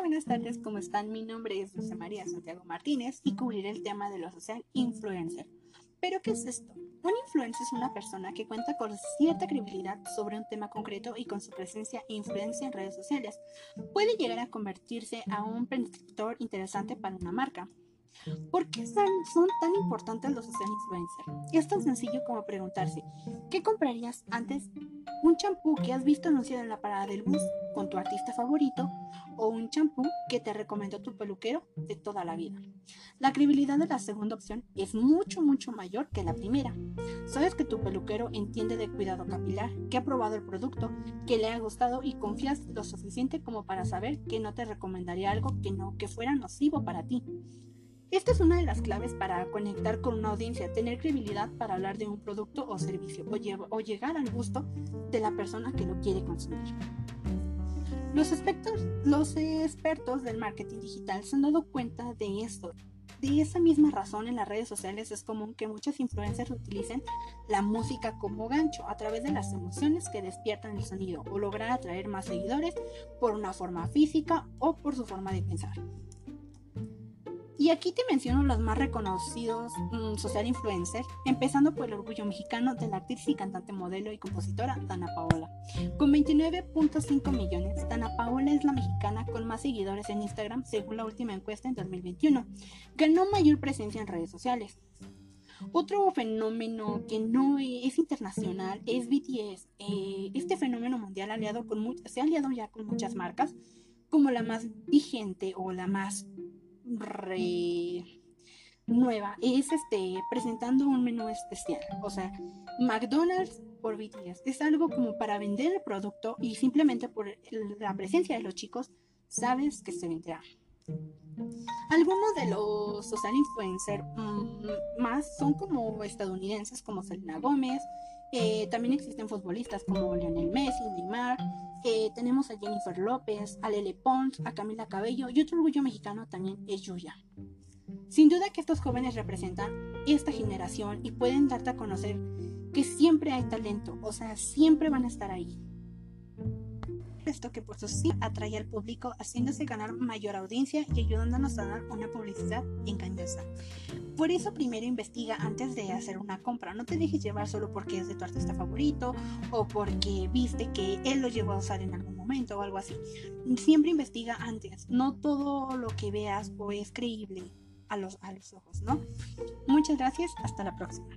buenas tardes, ¿cómo están? Mi nombre es Dulce María Santiago Martínez y cubriré el tema de los social influencer. ¿Pero qué es esto? Un influencer es una persona que cuenta con cierta credibilidad sobre un tema concreto y con su presencia e influencia en redes sociales. Puede llegar a convertirse a un prescriptor interesante para una marca. ¿Por qué son, tan importantes los social influencers? Es tan sencillo como preguntarse, ¿qué comprarías antes? ¿Un champú que has visto anunciado en la parada del bus con tu artista favorito o un champú que te recomendó tu peluquero de toda la vida? La credibilidad de la segunda opción es mucho, mucho mayor que la primera. Sabes que tu peluquero entiende de cuidado capilar, que ha probado el producto, que le ha gustado y confías lo suficiente como para saber que no te recomendaría algo que no que fuera nocivo para ti. Esta es una de las claves para conectar con una audiencia, tener credibilidad para hablar de un producto o servicio o, llegar al gusto de la persona que lo quiere consumir. Los, los expertos del marketing digital se han dado cuenta de esto. De esa misma razón en las redes sociales es común que muchos influencers utilicen la música como gancho a través de las emociones que despiertan el sonido o lograr atraer más seguidores por una forma física o por su forma de pensar. Y aquí te menciono los más reconocidos mm, social influencers, empezando por el orgullo mexicano de la actriz y cantante modelo y compositora Dana Paola. Con 29.5 millones, Dana Paola es la mexicana con más seguidores en Instagram según la última encuesta en 2021. Ganó mayor presencia en redes sociales. Otro fenómeno que no es internacional es BTS. Eh, este fenómeno mundial aliado con se ha aliado ya con muchas marcas, como la más vigente o la más nueva es este presentando un menú especial. O sea, McDonald's por BTS. Es algo como para vender el producto y simplemente por la presencia de los chicos sabes que se vendrá. Algunos de los social influencers mm, más son como estadounidenses como Selena Gómez. Eh, también existen futbolistas como Lionel Messi, Neymar, tenemos a Jennifer López, a Lele Pons, a Camila Cabello y otro orgullo mexicano también es Yuya. Sin duda que estos jóvenes representan esta generación y pueden darte a conocer que siempre hay talento, o sea, siempre van a estar ahí esto que por su sí atrae al público, haciéndose ganar mayor audiencia y ayudándonos a dar una publicidad engañosa. Por eso primero investiga antes de hacer una compra. No te dejes llevar solo porque es de tu artista favorito o porque viste que él lo llevó a usar en algún momento o algo así. Siempre investiga antes. No todo lo que veas o es creíble a los, a los ojos, ¿no? Muchas gracias. Hasta la próxima.